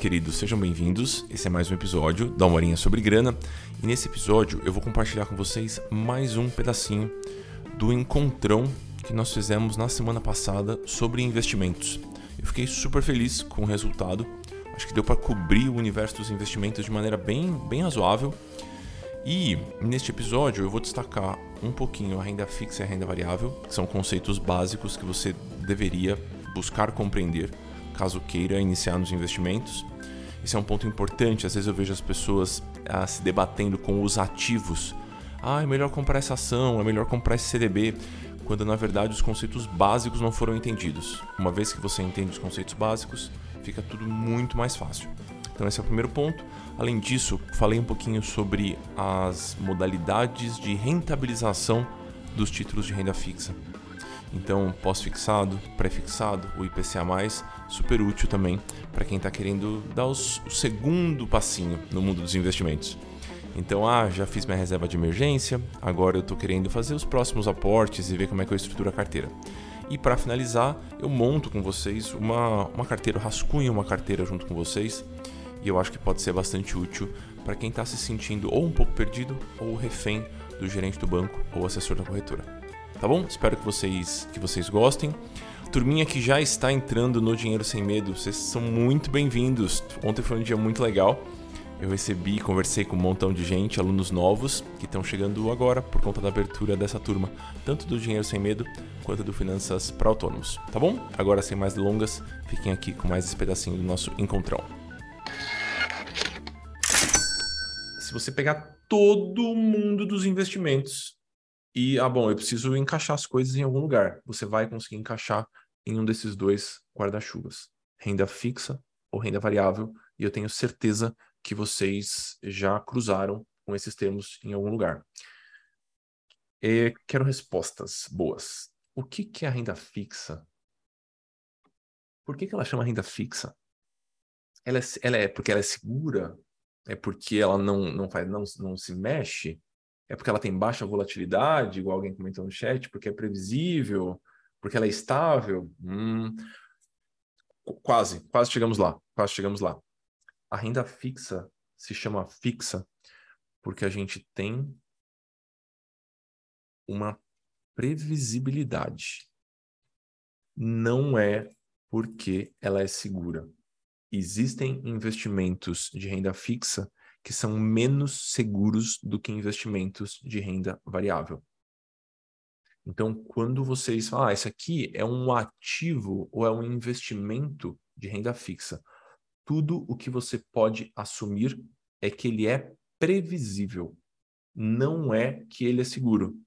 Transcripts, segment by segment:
Queridos, sejam bem-vindos. Esse é mais um episódio da Uma sobre Grana. E nesse episódio eu vou compartilhar com vocês mais um pedacinho do encontrão que nós fizemos na semana passada sobre investimentos. Eu fiquei super feliz com o resultado. Acho que deu para cobrir o universo dos investimentos de maneira bem, bem razoável. E neste episódio eu vou destacar um pouquinho a renda fixa e a renda variável, que são conceitos básicos que você deveria buscar compreender caso queira iniciar nos investimentos. Esse é um ponto importante. Às vezes eu vejo as pessoas ah, se debatendo com os ativos. Ah, é melhor comprar essa ação, é melhor comprar esse CDB, quando na verdade os conceitos básicos não foram entendidos. Uma vez que você entende os conceitos básicos, fica tudo muito mais fácil. Então, esse é o primeiro ponto. Além disso, falei um pouquinho sobre as modalidades de rentabilização dos títulos de renda fixa. Então, pós-fixado, pré-fixado, o IPCA+, super útil também para quem está querendo dar os, o segundo passinho no mundo dos investimentos. Então, ah, já fiz minha reserva de emergência, agora eu estou querendo fazer os próximos aportes e ver como é que eu estruturo a carteira. E para finalizar, eu monto com vocês uma, uma carteira, rascunho uma carteira junto com vocês, e eu acho que pode ser bastante útil para quem está se sentindo ou um pouco perdido ou refém do gerente do banco ou assessor da corretora. Tá bom? Espero que vocês, que vocês gostem. Turminha que já está entrando no Dinheiro Sem Medo, vocês são muito bem-vindos. Ontem foi um dia muito legal. Eu recebi, conversei com um montão de gente, alunos novos que estão chegando agora por conta da abertura dessa turma, tanto do Dinheiro Sem Medo quanto do Finanças para Autônomos, tá bom? Agora, sem mais delongas, fiquem aqui com mais esse pedacinho do nosso encontrão. Se você pegar todo mundo dos investimentos e, ah, bom, eu preciso encaixar as coisas em algum lugar. Você vai conseguir encaixar em um desses dois guarda-chuvas: renda fixa ou renda variável. E eu tenho certeza que vocês já cruzaram com esses termos em algum lugar. E quero respostas boas. O que, que é a renda fixa? Por que, que ela chama renda fixa? Ela é, ela é porque ela é segura? É porque ela não, não, faz, não, não se mexe? É porque ela tem baixa volatilidade, igual alguém comentou no chat, porque é previsível, porque ela é estável? Hum, quase, quase chegamos lá, quase chegamos lá. A renda fixa se chama fixa porque a gente tem uma previsibilidade. Não é porque ela é segura. Existem investimentos de renda fixa que são menos seguros do que investimentos de renda variável. Então, quando vocês falam, ah, isso aqui é um ativo ou é um investimento de renda fixa, tudo o que você pode assumir é que ele é previsível, não é que ele é seguro.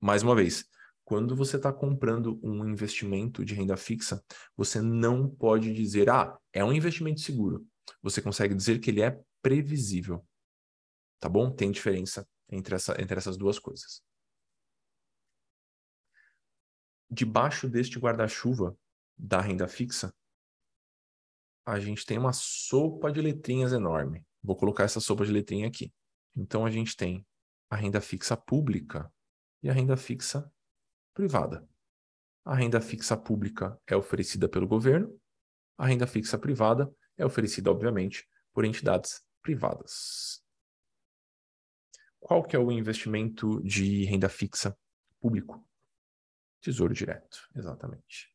Mais uma vez, quando você está comprando um investimento de renda fixa, você não pode dizer, ah, é um investimento seguro. Você consegue dizer que ele é previsível. Tá bom? Tem diferença entre, essa, entre essas duas coisas. Debaixo deste guarda-chuva da renda fixa, a gente tem uma sopa de letrinhas enorme. Vou colocar essa sopa de letrinha aqui. Então a gente tem a renda fixa pública e a renda fixa privada. A renda fixa pública é oferecida pelo governo, a renda fixa privada é oferecida, obviamente, por entidades privadas. Qual que é o investimento de renda fixa público? Tesouro direto, exatamente.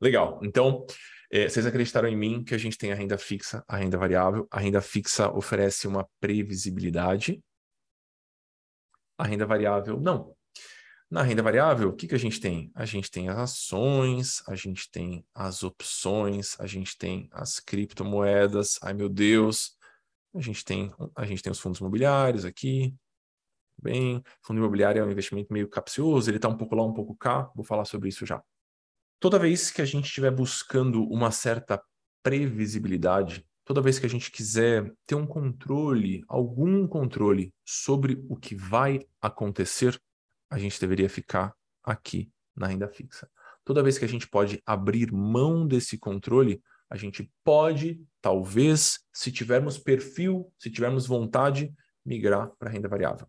Legal. Então, é, vocês acreditaram em mim que a gente tem a renda fixa, a renda variável. A renda fixa oferece uma previsibilidade. A renda variável, não. Na renda variável, o que, que a gente tem? A gente tem as ações, a gente tem as opções, a gente tem as criptomoedas. Ai, meu Deus, a gente tem, a gente tem os fundos imobiliários aqui. Bem, fundo imobiliário é um investimento meio capcioso, ele está um pouco lá, um pouco cá. Vou falar sobre isso já. Toda vez que a gente estiver buscando uma certa previsibilidade, toda vez que a gente quiser ter um controle, algum controle sobre o que vai acontecer, a gente deveria ficar aqui na renda fixa. Toda vez que a gente pode abrir mão desse controle, a gente pode, talvez, se tivermos perfil, se tivermos vontade, migrar para renda variável.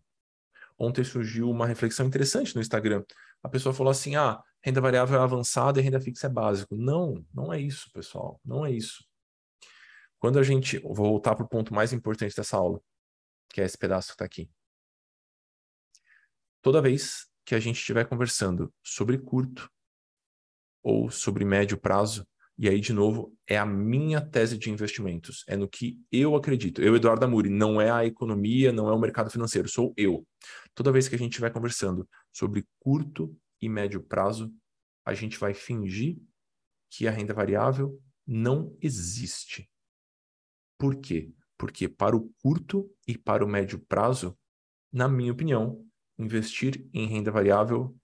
Ontem surgiu uma reflexão interessante no Instagram. A pessoa falou assim: ah, renda variável é avançada e renda fixa é básico. Não, não é isso, pessoal. Não é isso. Quando a gente. Vou voltar para o ponto mais importante dessa aula, que é esse pedaço que está aqui. Toda vez que a gente estiver conversando sobre curto ou sobre médio prazo, e aí, de novo, é a minha tese de investimentos, é no que eu acredito. Eu, Eduardo Amuri, não é a economia, não é o mercado financeiro, sou eu. Toda vez que a gente estiver conversando sobre curto e médio prazo, a gente vai fingir que a renda variável não existe. Por quê? Porque para o curto e para o médio prazo, na minha opinião, investir em renda variável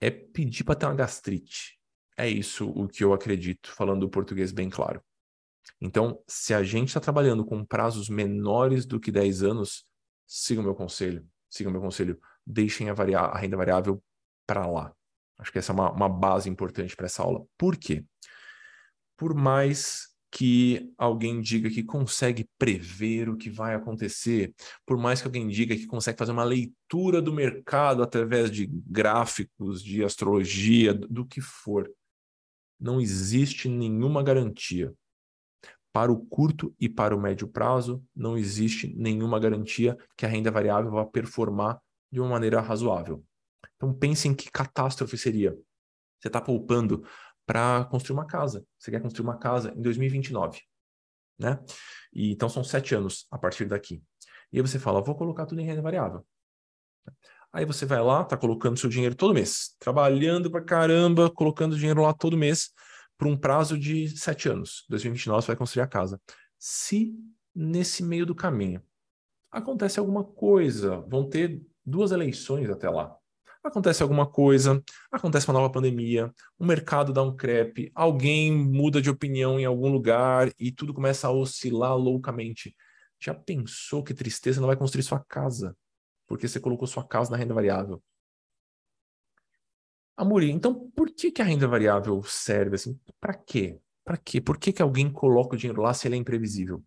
é pedir para ter uma gastrite. É isso o que eu acredito, falando o português bem claro. Então, se a gente está trabalhando com prazos menores do que 10 anos, siga o meu conselho. Siga o meu conselho. Deixem a, a renda variável para lá. Acho que essa é uma, uma base importante para essa aula. Por quê? Por mais que alguém diga que consegue prever o que vai acontecer, por mais que alguém diga que consegue fazer uma leitura do mercado através de gráficos, de astrologia, do que for, não existe nenhuma garantia. Para o curto e para o médio prazo, não existe nenhuma garantia que a renda variável vá performar de uma maneira razoável. Então pense em que catástrofe seria. Você está poupando para construir uma casa. Você quer construir uma casa em 2029, né? E, então são sete anos a partir daqui. E aí você fala, vou colocar tudo em renda variável. Aí você vai lá, tá colocando seu dinheiro todo mês, trabalhando pra caramba, colocando dinheiro lá todo mês por um prazo de sete anos. 2029 você vai construir a casa. Se nesse meio do caminho acontece alguma coisa, vão ter duas eleições até lá acontece alguma coisa, acontece uma nova pandemia, o mercado dá um crepe, alguém muda de opinião em algum lugar e tudo começa a oscilar loucamente. Já pensou que tristeza não vai construir sua casa? Porque você colocou sua casa na renda variável. Amori, então por que, que a renda variável serve assim? Para quê? Para quê? Por que, que alguém coloca o dinheiro lá se ele é imprevisível?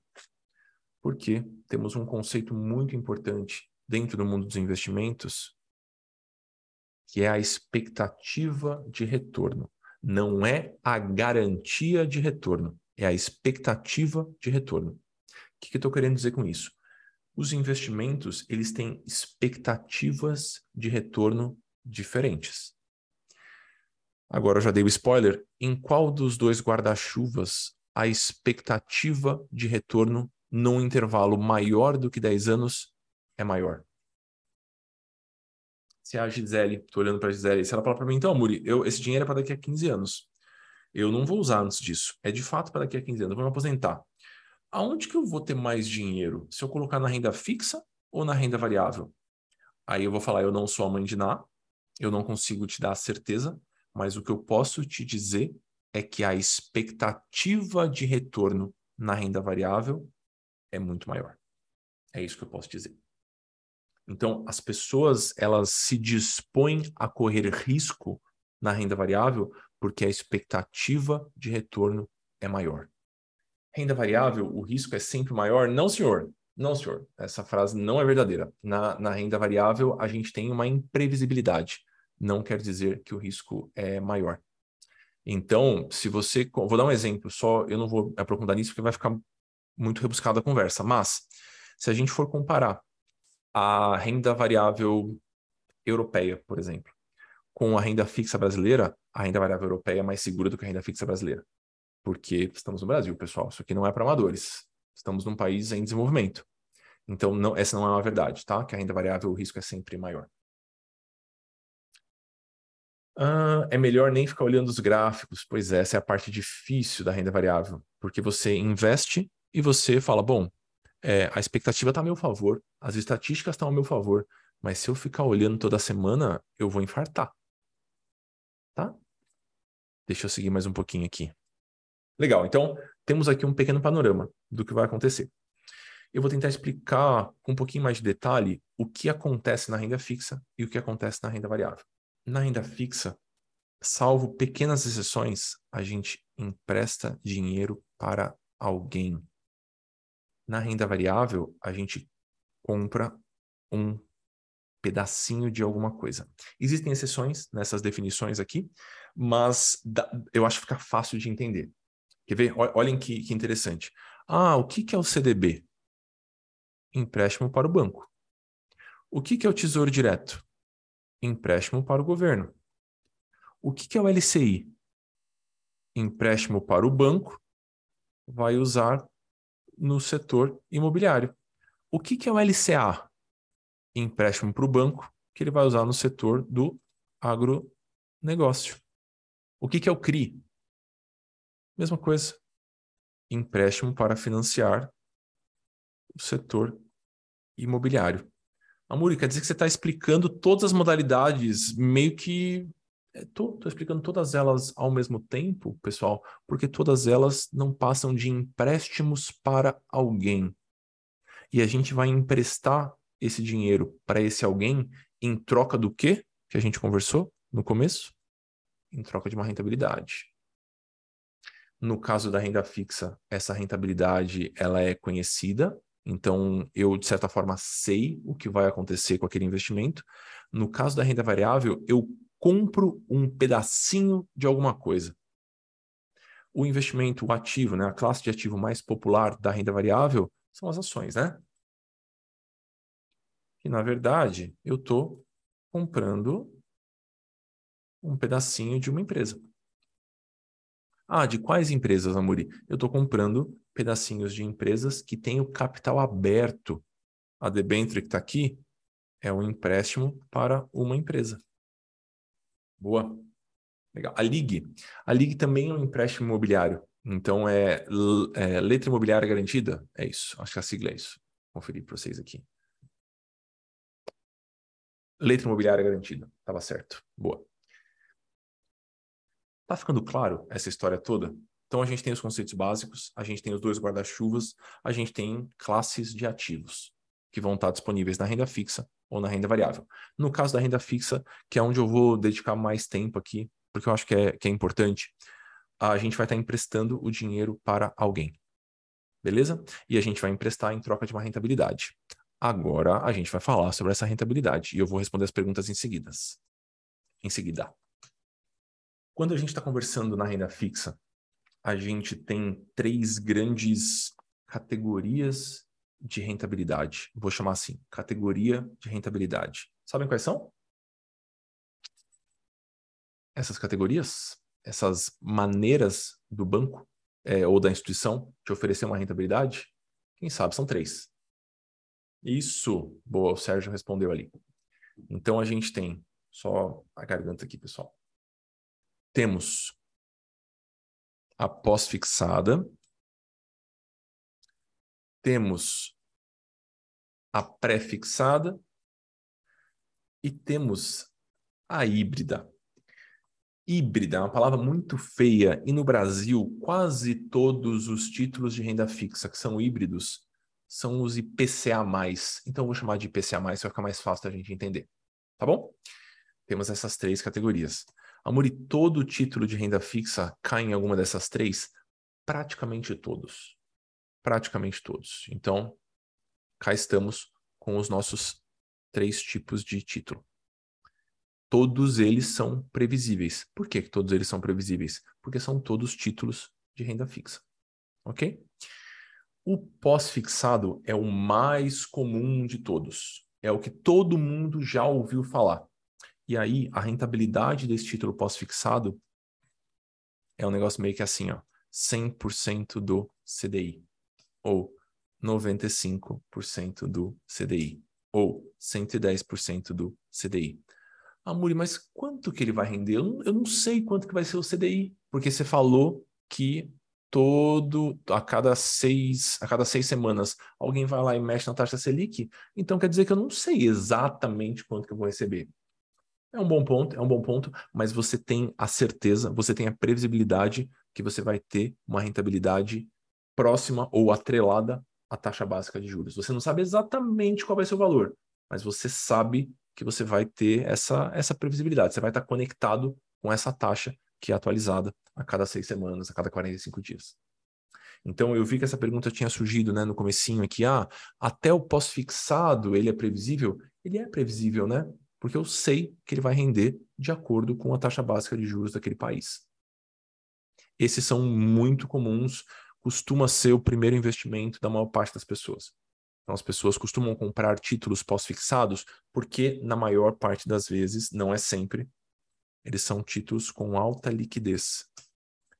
Porque temos um conceito muito importante dentro do mundo dos investimentos que é a expectativa de retorno. Não é a garantia de retorno, é a expectativa de retorno. O que, que eu estou querendo dizer com isso? Os investimentos eles têm expectativas de retorno diferentes. Agora eu já dei o spoiler. Em qual dos dois guarda-chuvas a expectativa de retorno num intervalo maior do que 10 anos é maior? se a Gisele, tô olhando para a Gisele, se ela falar para mim, então, Muri, eu, esse dinheiro é para daqui a 15 anos. Eu não vou usar antes disso. É de fato para daqui a 15 anos. Eu vou me aposentar. Aonde que eu vou ter mais dinheiro? Se eu colocar na renda fixa ou na renda variável? Aí eu vou falar, eu não sou a mãe de Ná, eu não consigo te dar a certeza, mas o que eu posso te dizer é que a expectativa de retorno na renda variável é muito maior. É isso que eu posso dizer. Então, as pessoas elas se dispõem a correr risco na renda variável porque a expectativa de retorno é maior. Renda variável, o risco é sempre maior? Não, senhor. Não, senhor. Essa frase não é verdadeira. Na, na renda variável, a gente tem uma imprevisibilidade. Não quer dizer que o risco é maior. Então, se você. Vou dar um exemplo, só eu não vou aprofundar nisso porque vai ficar muito rebuscada a conversa. Mas, se a gente for comparar a renda variável europeia, por exemplo. Com a renda fixa brasileira, a renda variável europeia é mais segura do que a renda fixa brasileira. Porque estamos no Brasil, pessoal. Isso aqui não é para amadores. Estamos num país em desenvolvimento. Então, não, essa não é uma verdade, tá? Que a renda variável, o risco é sempre maior. Ah, é melhor nem ficar olhando os gráficos. Pois essa é a parte difícil da renda variável. Porque você investe e você fala, bom, é, a expectativa está a meu favor, as estatísticas estão a meu favor, mas se eu ficar olhando toda semana, eu vou infartar. Tá? Deixa eu seguir mais um pouquinho aqui. Legal, então temos aqui um pequeno panorama do que vai acontecer. Eu vou tentar explicar com um pouquinho mais de detalhe o que acontece na renda fixa e o que acontece na renda variável. Na renda fixa, salvo pequenas exceções, a gente empresta dinheiro para alguém. Na renda variável, a gente compra um pedacinho de alguma coisa. Existem exceções nessas definições aqui, mas eu acho que fica fácil de entender. Quer ver? Olhem que, que interessante. Ah, o que, que é o CDB? Empréstimo para o banco. O que, que é o Tesouro Direto? Empréstimo para o governo. O que, que é o LCI? Empréstimo para o banco, vai usar no setor imobiliário. O que, que é o LCA? Empréstimo para o banco, que ele vai usar no setor do agronegócio. O que, que é o CRI? Mesma coisa. Empréstimo para financiar o setor imobiliário. Amuri, quer dizer que você está explicando todas as modalidades, meio que. Estou é, explicando todas elas ao mesmo tempo, pessoal, porque todas elas não passam de empréstimos para alguém. E a gente vai emprestar esse dinheiro para esse alguém em troca do quê? Que a gente conversou no começo? Em troca de uma rentabilidade. No caso da renda fixa, essa rentabilidade ela é conhecida, então eu de certa forma sei o que vai acontecer com aquele investimento. No caso da renda variável, eu compro um pedacinho de alguma coisa. O investimento o ativo, né, a classe de ativo mais popular da renda variável são as ações, né? Que na verdade eu estou comprando um pedacinho de uma empresa. Ah, de quais empresas, Amuri? Eu estou comprando pedacinhos de empresas que têm o capital aberto. A debenture que está aqui é um empréstimo para uma empresa. Boa. Legal. A LIG. A LIG também é um empréstimo imobiliário. Então, é, é letra imobiliária garantida? É isso. Acho que a sigla é isso. Conferir para vocês aqui. Letra imobiliária garantida. Estava certo. Boa. Tá ficando claro essa história toda? Então a gente tem os conceitos básicos, a gente tem os dois guarda-chuvas, a gente tem classes de ativos que vão estar disponíveis na renda fixa ou na renda variável. No caso da renda fixa, que é onde eu vou dedicar mais tempo aqui, porque eu acho que é, que é importante, a gente vai estar emprestando o dinheiro para alguém. Beleza? E a gente vai emprestar em troca de uma rentabilidade. Agora a gente vai falar sobre essa rentabilidade e eu vou responder as perguntas em seguidas. Em seguida. Quando a gente está conversando na renda fixa, a gente tem três grandes categorias de rentabilidade. Vou chamar assim, categoria de rentabilidade. Sabem quais são? Essas categorias, essas maneiras do banco é, ou da instituição de oferecer uma rentabilidade, quem sabe são três. Isso, boa, o Sérgio respondeu ali. Então a gente tem só a garganta aqui, pessoal temos a pós-fixada, temos a pré-fixada e temos a híbrida. Híbrida é uma palavra muito feia e no Brasil quase todos os títulos de renda fixa que são híbridos são os IPCA+. Então eu vou chamar de IPCA+, vai ficar mais fácil da gente entender. Tá bom? Temos essas três categorias. Amor, todo título de renda fixa cai em alguma dessas três? Praticamente todos. Praticamente todos. Então, cá estamos com os nossos três tipos de título. Todos eles são previsíveis. Por que todos eles são previsíveis? Porque são todos títulos de renda fixa. Ok? O pós-fixado é o mais comum de todos. É o que todo mundo já ouviu falar. E aí, a rentabilidade desse título pós-fixado é um negócio meio que assim, ó, 100% do CDI, ou 95% do CDI, ou 110% do CDI. Ah, Muri, mas quanto que ele vai render? Eu não, eu não sei quanto que vai ser o CDI, porque você falou que todo a cada seis a cada seis semanas alguém vai lá e mexe na taxa Selic, então quer dizer que eu não sei exatamente quanto que eu vou receber. É um bom ponto, é um bom ponto, mas você tem a certeza, você tem a previsibilidade que você vai ter uma rentabilidade próxima ou atrelada à taxa básica de juros. Você não sabe exatamente qual vai ser o valor, mas você sabe que você vai ter essa, essa previsibilidade. Você vai estar conectado com essa taxa que é atualizada a cada seis semanas, a cada 45 dias. Então eu vi que essa pergunta tinha surgido né, no comecinho aqui, ah, até o pós-fixado ele é previsível? Ele é previsível, né? Porque eu sei que ele vai render de acordo com a taxa básica de juros daquele país. Esses são muito comuns costuma ser o primeiro investimento da maior parte das pessoas. Então, as pessoas costumam comprar títulos pós-fixados porque, na maior parte das vezes, não é sempre, eles são títulos com alta liquidez.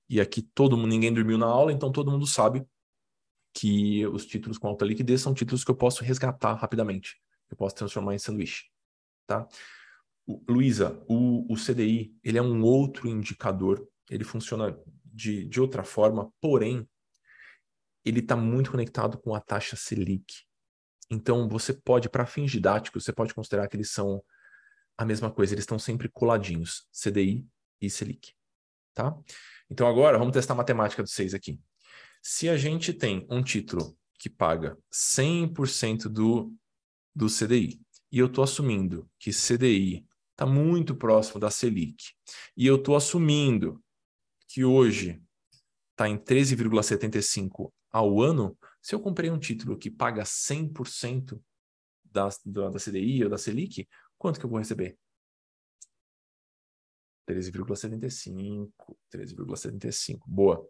E aqui todo mundo, ninguém dormiu na aula, então todo mundo sabe que os títulos com alta liquidez são títulos que eu posso resgatar rapidamente. Eu posso transformar em sanduíche, tá? Luísa, o, o CDI, ele é um outro indicador, ele funciona de, de outra forma, porém, ele está muito conectado com a taxa Selic. Então, você pode, para fins didáticos, você pode considerar que eles são a mesma coisa, eles estão sempre coladinhos, CDI e Selic, tá? Então, agora, vamos testar a matemática dos seis aqui. Se a gente tem um título que paga 100% do, do CDI, e eu estou assumindo que CDI está muito próximo da Selic, e eu estou assumindo que hoje está em 13,75 ao ano, se eu comprei um título que paga 100% da, da, da CDI ou da Selic, quanto que eu vou receber? 13,75, 13,75, boa.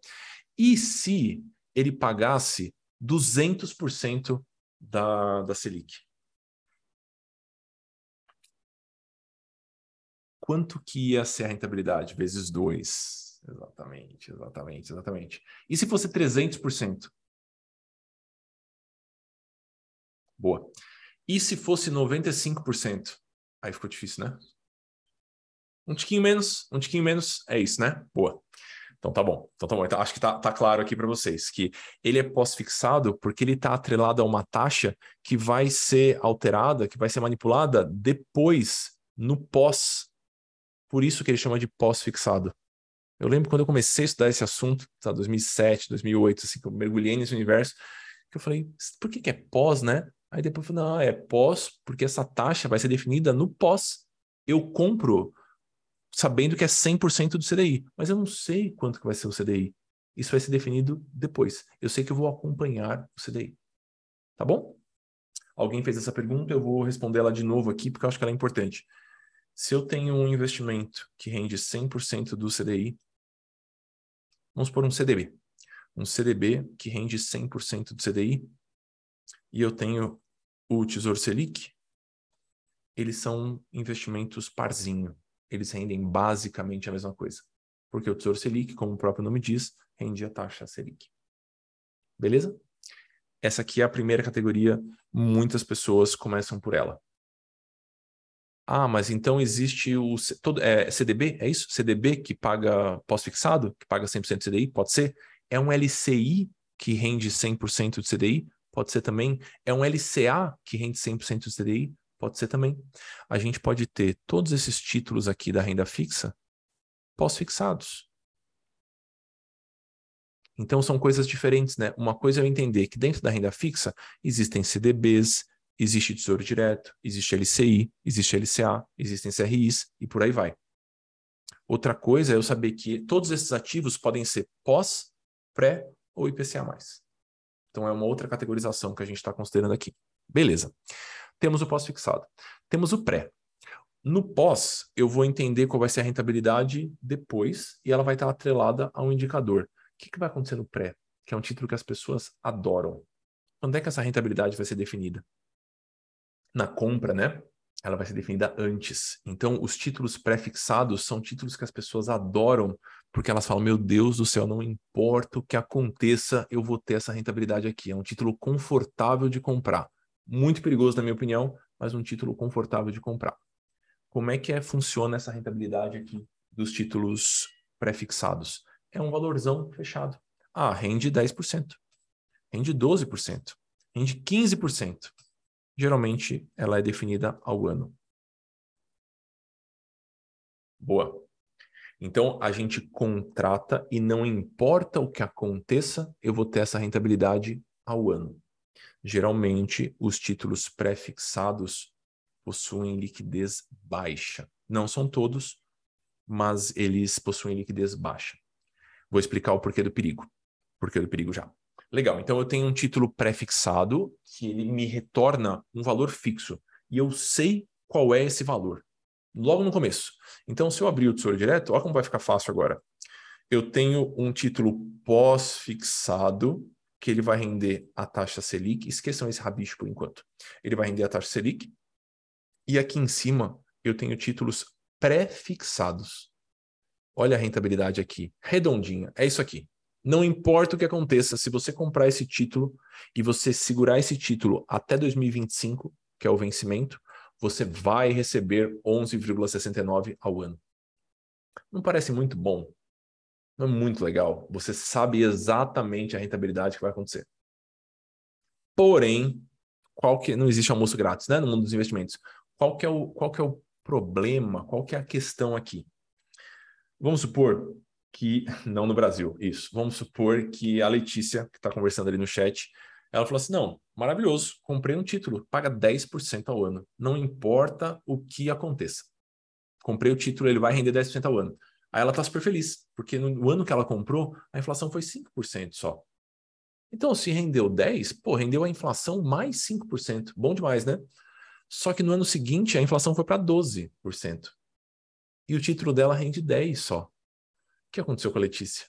E se ele pagasse 200% da, da Selic? Quanto que ia ser a rentabilidade? Vezes 2. Exatamente, exatamente, exatamente. E se fosse 300%? Boa. E se fosse 95%? Aí ficou difícil, né? Um tiquinho menos, um tiquinho menos, é isso, né? Boa. Então tá bom. Então tá bom. Então, acho que tá, tá claro aqui para vocês que ele é pós-fixado porque ele está atrelado a uma taxa que vai ser alterada, que vai ser manipulada depois, no pós. Por isso que ele chama de pós-fixado. Eu lembro quando eu comecei a estudar esse assunto, tá, 2007, 2008, assim, que eu mergulhei nesse universo, que eu falei, por que, que é pós, né? Aí depois eu falei, não, é pós, porque essa taxa vai ser definida no pós. Eu compro sabendo que é 100% do CDI, mas eu não sei quanto que vai ser o CDI. Isso vai ser definido depois. Eu sei que eu vou acompanhar o CDI. Tá bom? Alguém fez essa pergunta, eu vou responder ela de novo aqui, porque eu acho que ela é importante. Se eu tenho um investimento que rende 100% do CDI, vamos por um CDB. Um CDB que rende 100% do CDI, e eu tenho o Tesouro Selic, eles são investimentos parzinho eles rendem basicamente a mesma coisa. Porque o Tesouro Selic, como o próprio nome diz, rende a taxa Selic. Beleza? Essa aqui é a primeira categoria, muitas pessoas começam por ela. Ah, mas então existe o todo, é, CDB, é isso? CDB que paga pós-fixado, que paga 100% de CDI? Pode ser. É um LCI que rende 100% de CDI? Pode ser também. É um LCA que rende 100% de CDI? Pode ser também. A gente pode ter todos esses títulos aqui da renda fixa pós-fixados. Então são coisas diferentes, né? Uma coisa é eu entender que dentro da renda fixa existem CDBs, existe Tesouro Direto, existe LCI, existe LCA, existem CRIs e por aí vai. Outra coisa é eu saber que todos esses ativos podem ser pós, pré ou IPCA+. Então é uma outra categorização que a gente está considerando aqui. Beleza. Temos o pós-fixado. Temos o pré. No pós, eu vou entender qual vai ser a rentabilidade depois e ela vai estar atrelada a um indicador. O que, que vai acontecer no pré? Que é um título que as pessoas adoram. Quando é que essa rentabilidade vai ser definida? Na compra, né? Ela vai ser definida antes. Então, os títulos pré-fixados são títulos que as pessoas adoram, porque elas falam: Meu Deus do céu, não importa o que aconteça, eu vou ter essa rentabilidade aqui. É um título confortável de comprar muito perigoso na minha opinião, mas um título confortável de comprar. Como é que é, funciona essa rentabilidade aqui dos títulos pré-fixados? É um valorzão fechado. Ah, rende 10%, rende 12%, rende 15%. Geralmente ela é definida ao ano. Boa. Então a gente contrata e não importa o que aconteça, eu vou ter essa rentabilidade ao ano. Geralmente, os títulos pré-fixados possuem liquidez baixa. Não são todos, mas eles possuem liquidez baixa. Vou explicar o porquê do perigo. Porquê do perigo já. Legal, então eu tenho um título pré-fixado que ele me retorna um valor fixo. E eu sei qual é esse valor. Logo no começo. Então, se eu abrir o Tesouro Direto, olha como vai ficar fácil agora. eu tenho um título pós-fixado que ele vai render a taxa Selic. Esqueçam esse rabicho por enquanto. Ele vai render a taxa Selic. E aqui em cima eu tenho títulos pré-fixados. Olha a rentabilidade aqui, redondinha. É isso aqui. Não importa o que aconteça, se você comprar esse título e você segurar esse título até 2025, que é o vencimento, você vai receber 11,69 ao ano. Não parece muito bom? Não é muito legal? Você sabe exatamente a rentabilidade que vai acontecer. Porém, qual que não existe almoço grátis, né, no mundo dos investimentos? Qual que é o qual que é o problema? Qual que é a questão aqui? Vamos supor que não no Brasil, isso. Vamos supor que a Letícia, que está conversando ali no chat, ela falou assim: não, maravilhoso, comprei um título, paga 10% ao ano. Não importa o que aconteça. Comprei o título, ele vai render 10% ao ano. Aí ela está super feliz, porque no ano que ela comprou, a inflação foi 5% só. Então, se rendeu 10, pô, rendeu a inflação mais 5%. Bom demais, né? Só que no ano seguinte a inflação foi para 12%. E o título dela rende 10 só. Que aconteceu com a Letícia?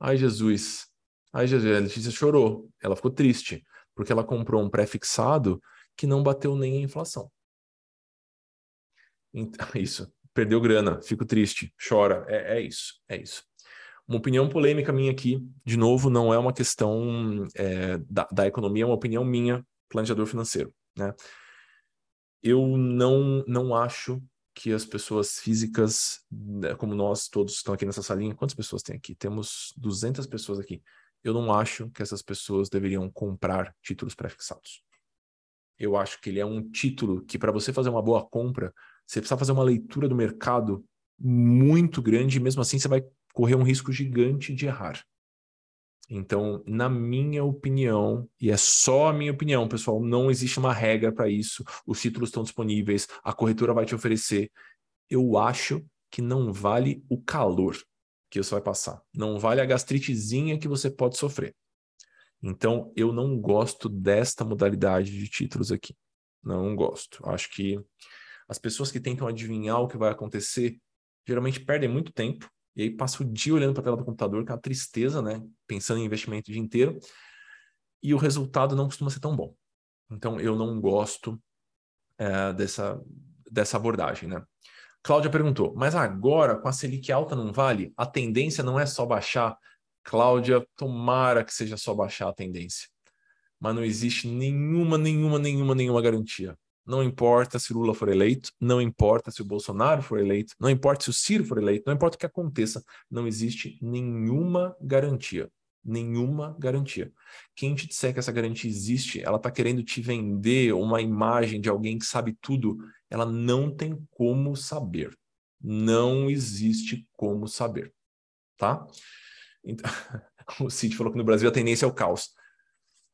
Ai, Jesus. Ai, Jesus. A Letícia chorou. Ela ficou triste, porque ela comprou um pré-fixado que não bateu nem a inflação. Então, isso. Perdeu grana, fico triste, chora. É, é isso, é isso. Uma opinião polêmica minha aqui, de novo, não é uma questão é, da, da economia, é uma opinião minha, planejador financeiro. Né? Eu não, não acho que as pessoas físicas, né, como nós todos estão aqui nessa salinha, quantas pessoas tem aqui? Temos 200 pessoas aqui. Eu não acho que essas pessoas deveriam comprar títulos pré-fixados. Eu acho que ele é um título que, para você fazer uma boa compra, você precisa fazer uma leitura do mercado muito grande e, mesmo assim, você vai correr um risco gigante de errar. Então, na minha opinião, e é só a minha opinião, pessoal, não existe uma regra para isso. Os títulos estão disponíveis, a corretora vai te oferecer. Eu acho que não vale o calor que você vai passar, não vale a gastritezinha que você pode sofrer. Então, eu não gosto desta modalidade de títulos aqui. Não gosto. Acho que as pessoas que tentam adivinhar o que vai acontecer geralmente perdem muito tempo e aí passa o dia olhando para a tela do computador, com a tristeza, né? Pensando em investimento o dia inteiro. E o resultado não costuma ser tão bom. Então, eu não gosto é, dessa, dessa abordagem, né? Cláudia perguntou, mas agora com a Selic alta não vale? A tendência não é só baixar? Cláudia, tomara que seja só baixar a tendência. Mas não existe nenhuma, nenhuma, nenhuma, nenhuma garantia. Não importa se Lula for eleito, não importa se o Bolsonaro for eleito, não importa se o Ciro for eleito, não importa o que aconteça, não existe nenhuma garantia. Nenhuma garantia. Quem te disser que essa garantia existe, ela está querendo te vender uma imagem de alguém que sabe tudo, ela não tem como saber. Não existe como saber. Tá? Então, o Cid falou que no Brasil a tendência é o caos.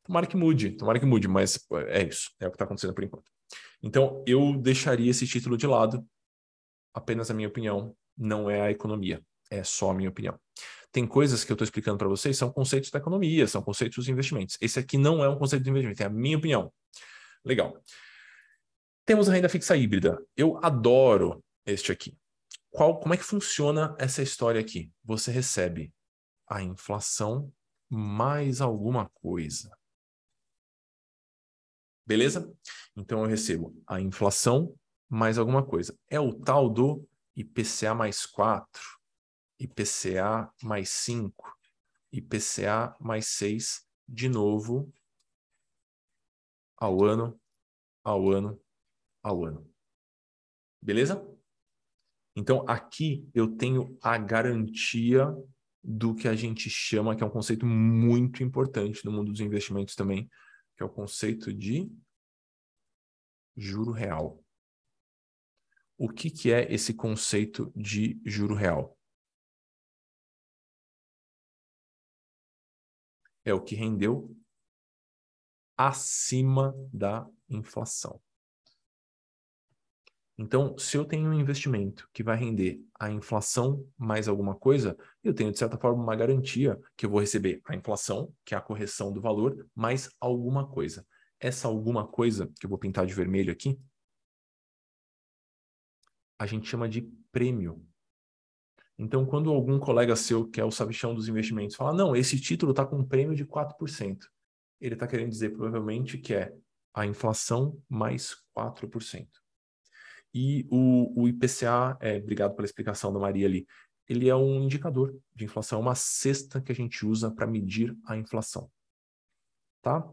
Tomara que mude, tomara que mude, mas é isso, é o que está acontecendo por enquanto. Então, eu deixaria esse título de lado, apenas a minha opinião, não é a economia, é só a minha opinião. Tem coisas que eu estou explicando para vocês, são conceitos da economia, são conceitos dos investimentos. Esse aqui não é um conceito de investimento, é a minha opinião. Legal. Temos a renda fixa híbrida. Eu adoro este aqui. Qual, como é que funciona essa história aqui? Você recebe a inflação mais alguma coisa. Beleza? Então eu recebo a inflação mais alguma coisa. É o tal do IPCA mais 4, IPCA mais 5, IPCA mais 6, de novo, ao ano, ao ano, ao ano. Beleza? Então aqui eu tenho a garantia do que a gente chama, que é um conceito muito importante no mundo dos investimentos também, que é o conceito de juro real. O que, que é esse conceito de juro real? É o que rendeu acima da inflação. Então, se eu tenho um investimento que vai render a inflação mais alguma coisa, eu tenho, de certa forma, uma garantia que eu vou receber a inflação, que é a correção do valor, mais alguma coisa. Essa alguma coisa, que eu vou pintar de vermelho aqui, a gente chama de prêmio. Então, quando algum colega seu, que é o sabichão dos investimentos, fala, não, esse título está com um prêmio de 4%, ele está querendo dizer provavelmente que é a inflação mais 4%. E o, o IPCA, é, obrigado pela explicação da Maria ali, ele é um indicador de inflação, uma cesta que a gente usa para medir a inflação. Tá?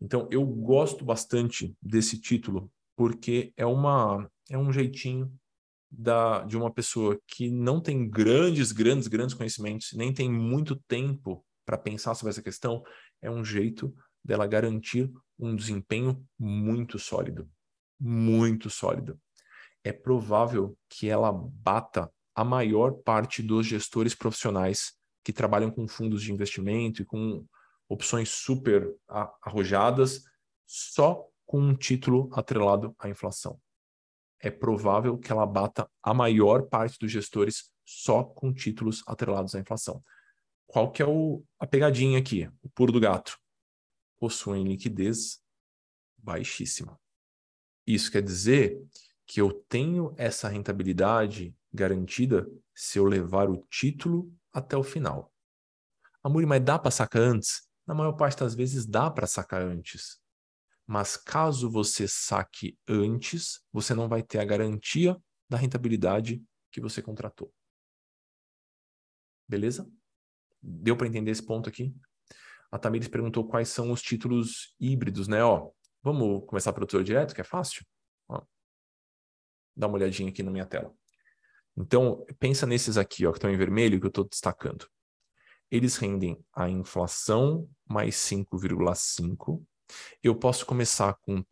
Então, eu gosto bastante desse título porque é, uma, é um jeitinho da, de uma pessoa que não tem grandes, grandes, grandes conhecimentos, nem tem muito tempo para pensar sobre essa questão, é um jeito dela garantir um desempenho muito sólido. Muito sólido. É provável que ela bata a maior parte dos gestores profissionais que trabalham com fundos de investimento e com opções super arrojadas, só com um título atrelado à inflação. É provável que ela bata a maior parte dos gestores só com títulos atrelados à inflação. Qual que é o, a pegadinha aqui, o puro do gato? Possuem liquidez baixíssima. Isso quer dizer que eu tenho essa rentabilidade garantida se eu levar o título até o final. Amuri, mas dá para sacar antes? Na maior parte das vezes dá para sacar antes. Mas caso você saque antes, você não vai ter a garantia da rentabilidade que você contratou. Beleza? Deu para entender esse ponto aqui? A Tamires perguntou quais são os títulos híbridos, né? Ó, vamos começar pelo tesouro direto, que é fácil? Dá uma olhadinha aqui na minha tela. Então, pensa nesses aqui, ó, que estão em vermelho, que eu estou destacando. Eles rendem a inflação mais 5,5. Eu posso começar com R$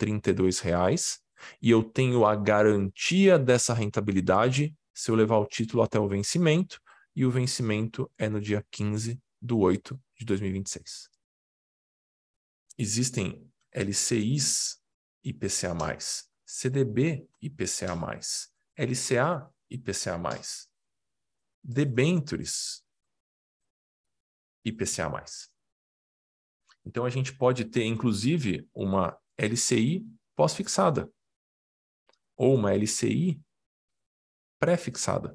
reais e eu tenho a garantia dessa rentabilidade se eu levar o título até o vencimento, e o vencimento é no dia 15 de 8 de 2026. Existem LCIs IPCA+, CDB IPCA+, LCA IPCA+, debentures IPCA+. Então a gente pode ter inclusive uma LCI pós-fixada ou uma LCI pré-fixada.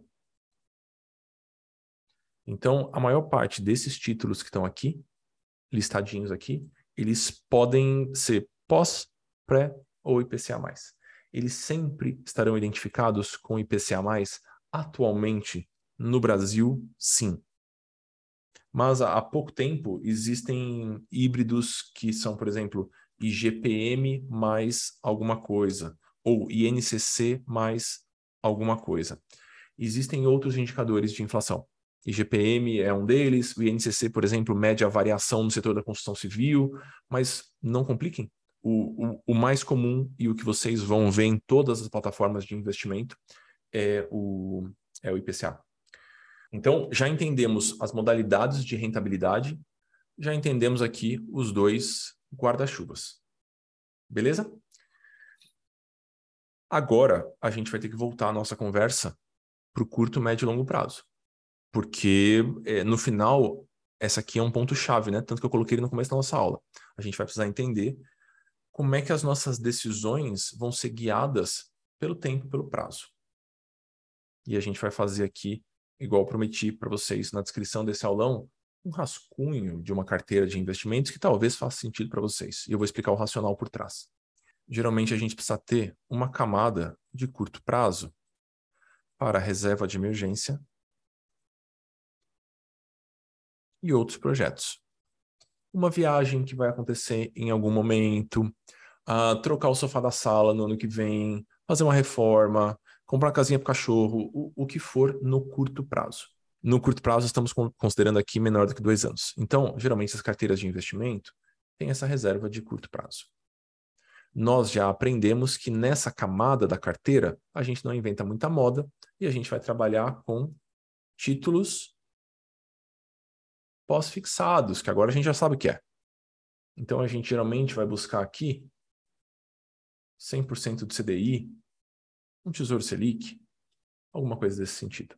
Então, a maior parte desses títulos que estão aqui, listadinhos aqui, eles podem ser pós, pré ou IPCA+ eles sempre estarão identificados com IPCA+, atualmente no Brasil, sim. Mas há pouco tempo existem híbridos que são, por exemplo, IGPM mais alguma coisa, ou INCC mais alguma coisa. Existem outros indicadores de inflação. IGPM é um deles, o INCC, por exemplo, mede a variação no setor da construção civil, mas não compliquem o, o, o, mais comum e o que vocês vão ver em todas as plataformas de investimento é o, é o IPCA. Então, já entendemos as modalidades de rentabilidade, já entendemos aqui os dois guarda-chuvas. Beleza? Agora, a gente vai ter que voltar a nossa conversa para o curto, médio e longo prazo. Porque, é, no final, essa aqui é um ponto-chave, né? Tanto que eu coloquei no começo da nossa aula. A gente vai precisar entender como é que as nossas decisões vão ser guiadas pelo tempo, pelo prazo. E a gente vai fazer aqui, igual prometi para vocês na descrição desse aulão, um rascunho de uma carteira de investimentos que talvez faça sentido para vocês. E eu vou explicar o racional por trás. Geralmente a gente precisa ter uma camada de curto prazo para reserva de emergência e outros projetos uma viagem que vai acontecer em algum momento, uh, trocar o sofá da sala no ano que vem, fazer uma reforma, comprar uma casinha para cachorro, o, o que for no curto prazo. No curto prazo, estamos considerando aqui menor do que dois anos. Então, geralmente, as carteiras de investimento têm essa reserva de curto prazo. Nós já aprendemos que nessa camada da carteira, a gente não inventa muita moda e a gente vai trabalhar com títulos pós-fixados, que agora a gente já sabe o que é. Então a gente geralmente vai buscar aqui 100% do CDI, um Tesouro Selic, alguma coisa desse sentido.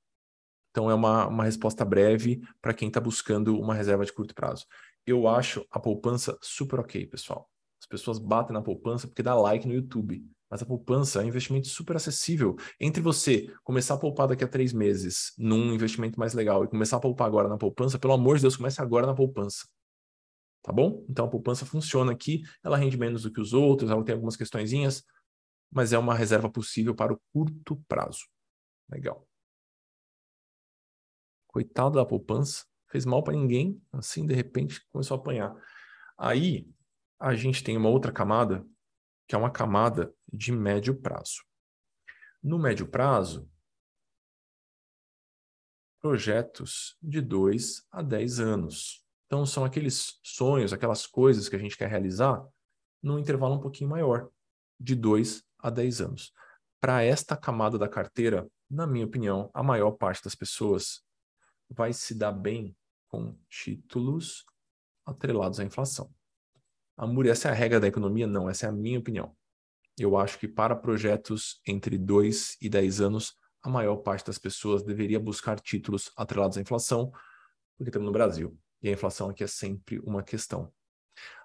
Então é uma, uma resposta breve para quem está buscando uma reserva de curto prazo. Eu acho a poupança super ok, pessoal. As pessoas batem na poupança porque dá like no YouTube. Mas a poupança é um investimento super acessível. Entre você começar a poupar daqui a três meses num investimento mais legal e começar a poupar agora na poupança, pelo amor de Deus, comece agora na poupança. Tá bom? Então a poupança funciona aqui, ela rende menos do que os outros, ela tem algumas questõezinhas, mas é uma reserva possível para o curto prazo. Legal. Coitado da poupança, fez mal para ninguém, assim de repente começou a apanhar. Aí a gente tem uma outra camada, que é uma camada de médio prazo. No médio prazo, projetos de 2 a 10 anos. Então, são aqueles sonhos, aquelas coisas que a gente quer realizar num intervalo um pouquinho maior, de 2 a 10 anos. Para esta camada da carteira, na minha opinião, a maior parte das pessoas vai se dar bem com títulos atrelados à inflação. Amor, essa é a regra da economia? Não, essa é a minha opinião. Eu acho que para projetos entre 2 e 10 anos, a maior parte das pessoas deveria buscar títulos atrelados à inflação, porque estamos no Brasil. E a inflação aqui é sempre uma questão.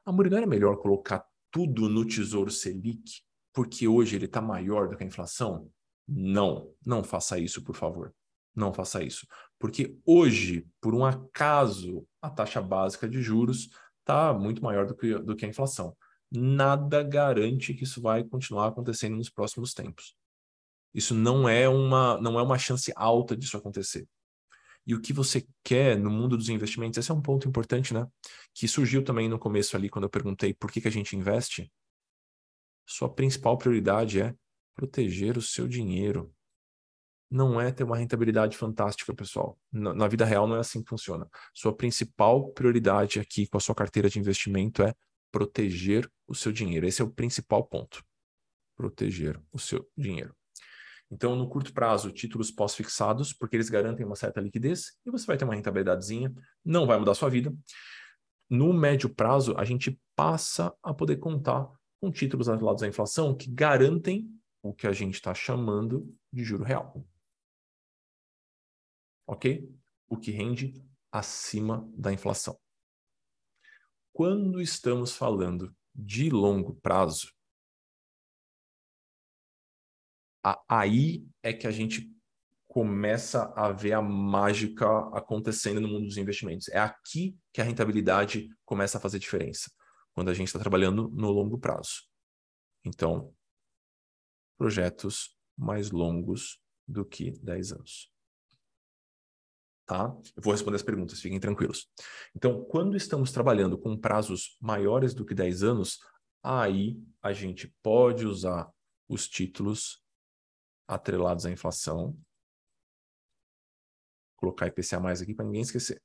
Amor, não era melhor colocar tudo no Tesouro Selic, porque hoje ele está maior do que a inflação? Não, não faça isso, por favor. Não faça isso. Porque hoje, por um acaso, a taxa básica de juros está muito maior do que, do que a inflação. Nada garante que isso vai continuar acontecendo nos próximos tempos. Isso não é uma, não é uma chance alta disso acontecer e o que você quer no mundo dos investimentos. Esse é um ponto importante, né? Que surgiu também no começo ali, quando eu perguntei por que, que a gente investe. Sua principal prioridade é proteger o seu dinheiro. Não é ter uma rentabilidade fantástica, pessoal. Na, na vida real não é assim que funciona. Sua principal prioridade aqui com a sua carteira de investimento é proteger o seu dinheiro. Esse é o principal ponto. Proteger o seu dinheiro. Então, no curto prazo, títulos pós-fixados, porque eles garantem uma certa liquidez e você vai ter uma rentabilidadezinha, não vai mudar sua vida. No médio prazo, a gente passa a poder contar com títulos atrelados à inflação que garantem o que a gente está chamando de juro real. Ok? O que rende acima da inflação. Quando estamos falando de longo prazo, aí é que a gente começa a ver a mágica acontecendo no mundo dos investimentos. É aqui que a rentabilidade começa a fazer diferença, quando a gente está trabalhando no longo prazo. Então, projetos mais longos do que 10 anos. Tá? Eu vou responder as perguntas, fiquem tranquilos. Então, quando estamos trabalhando com prazos maiores do que 10 anos, aí a gente pode usar os títulos atrelados à inflação. Vou colocar IPCA mais aqui para ninguém esquecer.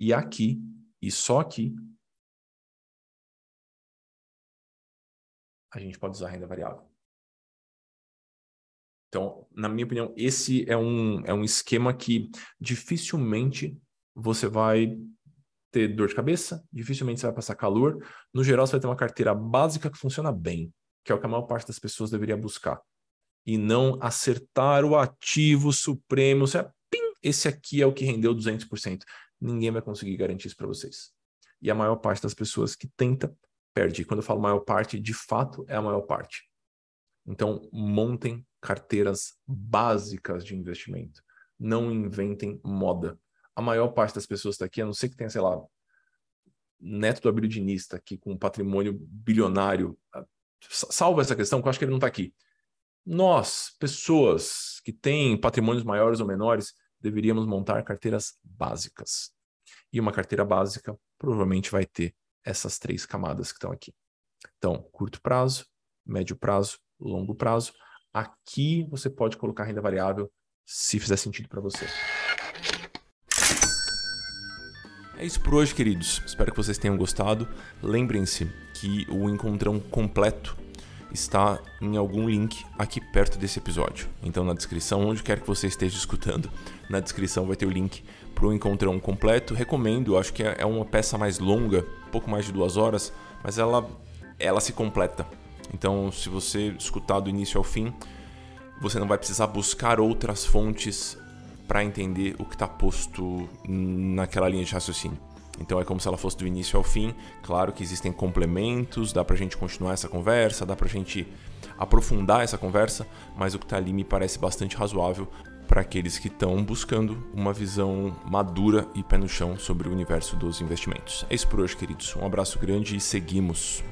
E aqui, e só aqui, a gente pode usar renda variável. Então, na minha opinião, esse é um, é um esquema que dificilmente você vai ter dor de cabeça, dificilmente você vai passar calor. No geral, você vai ter uma carteira básica que funciona bem que é o que a maior parte das pessoas deveria buscar. E não acertar o ativo supremo. Você, pim, esse aqui é o que rendeu 200%. Ninguém vai conseguir garantir isso para vocês. E a maior parte das pessoas que tenta, perde. E quando eu falo maior parte, de fato é a maior parte. Então, montem carteiras básicas de investimento. Não inventem moda. A maior parte das pessoas está aqui, a não ser que tenha, sei lá, neto do abridinista aqui com um patrimônio bilionário, salva essa questão, que eu acho que ele não está aqui. Nós, pessoas que têm patrimônios maiores ou menores, deveríamos montar carteiras básicas. E uma carteira básica provavelmente vai ter essas três camadas que estão aqui. Então, curto prazo, médio prazo, longo prazo. Aqui você pode colocar renda variável se fizer sentido para você. É isso por hoje, queridos. Espero que vocês tenham gostado. Lembrem-se que o encontrão completo está em algum link aqui perto desse episódio. Então, na descrição, onde quer que você esteja escutando, na descrição vai ter o link para o encontrão completo. Recomendo, acho que é, é uma peça mais longa, pouco mais de duas horas, mas ela, ela se completa. Então, se você escutar do início ao fim, você não vai precisar buscar outras fontes para entender o que está posto naquela linha de raciocínio. Então é como se ela fosse do início ao fim. Claro que existem complementos, dá pra gente continuar essa conversa, dá pra gente aprofundar essa conversa, mas o que está ali me parece bastante razoável para aqueles que estão buscando uma visão madura e pé no chão sobre o universo dos investimentos. É isso por hoje, queridos. Um abraço grande e seguimos.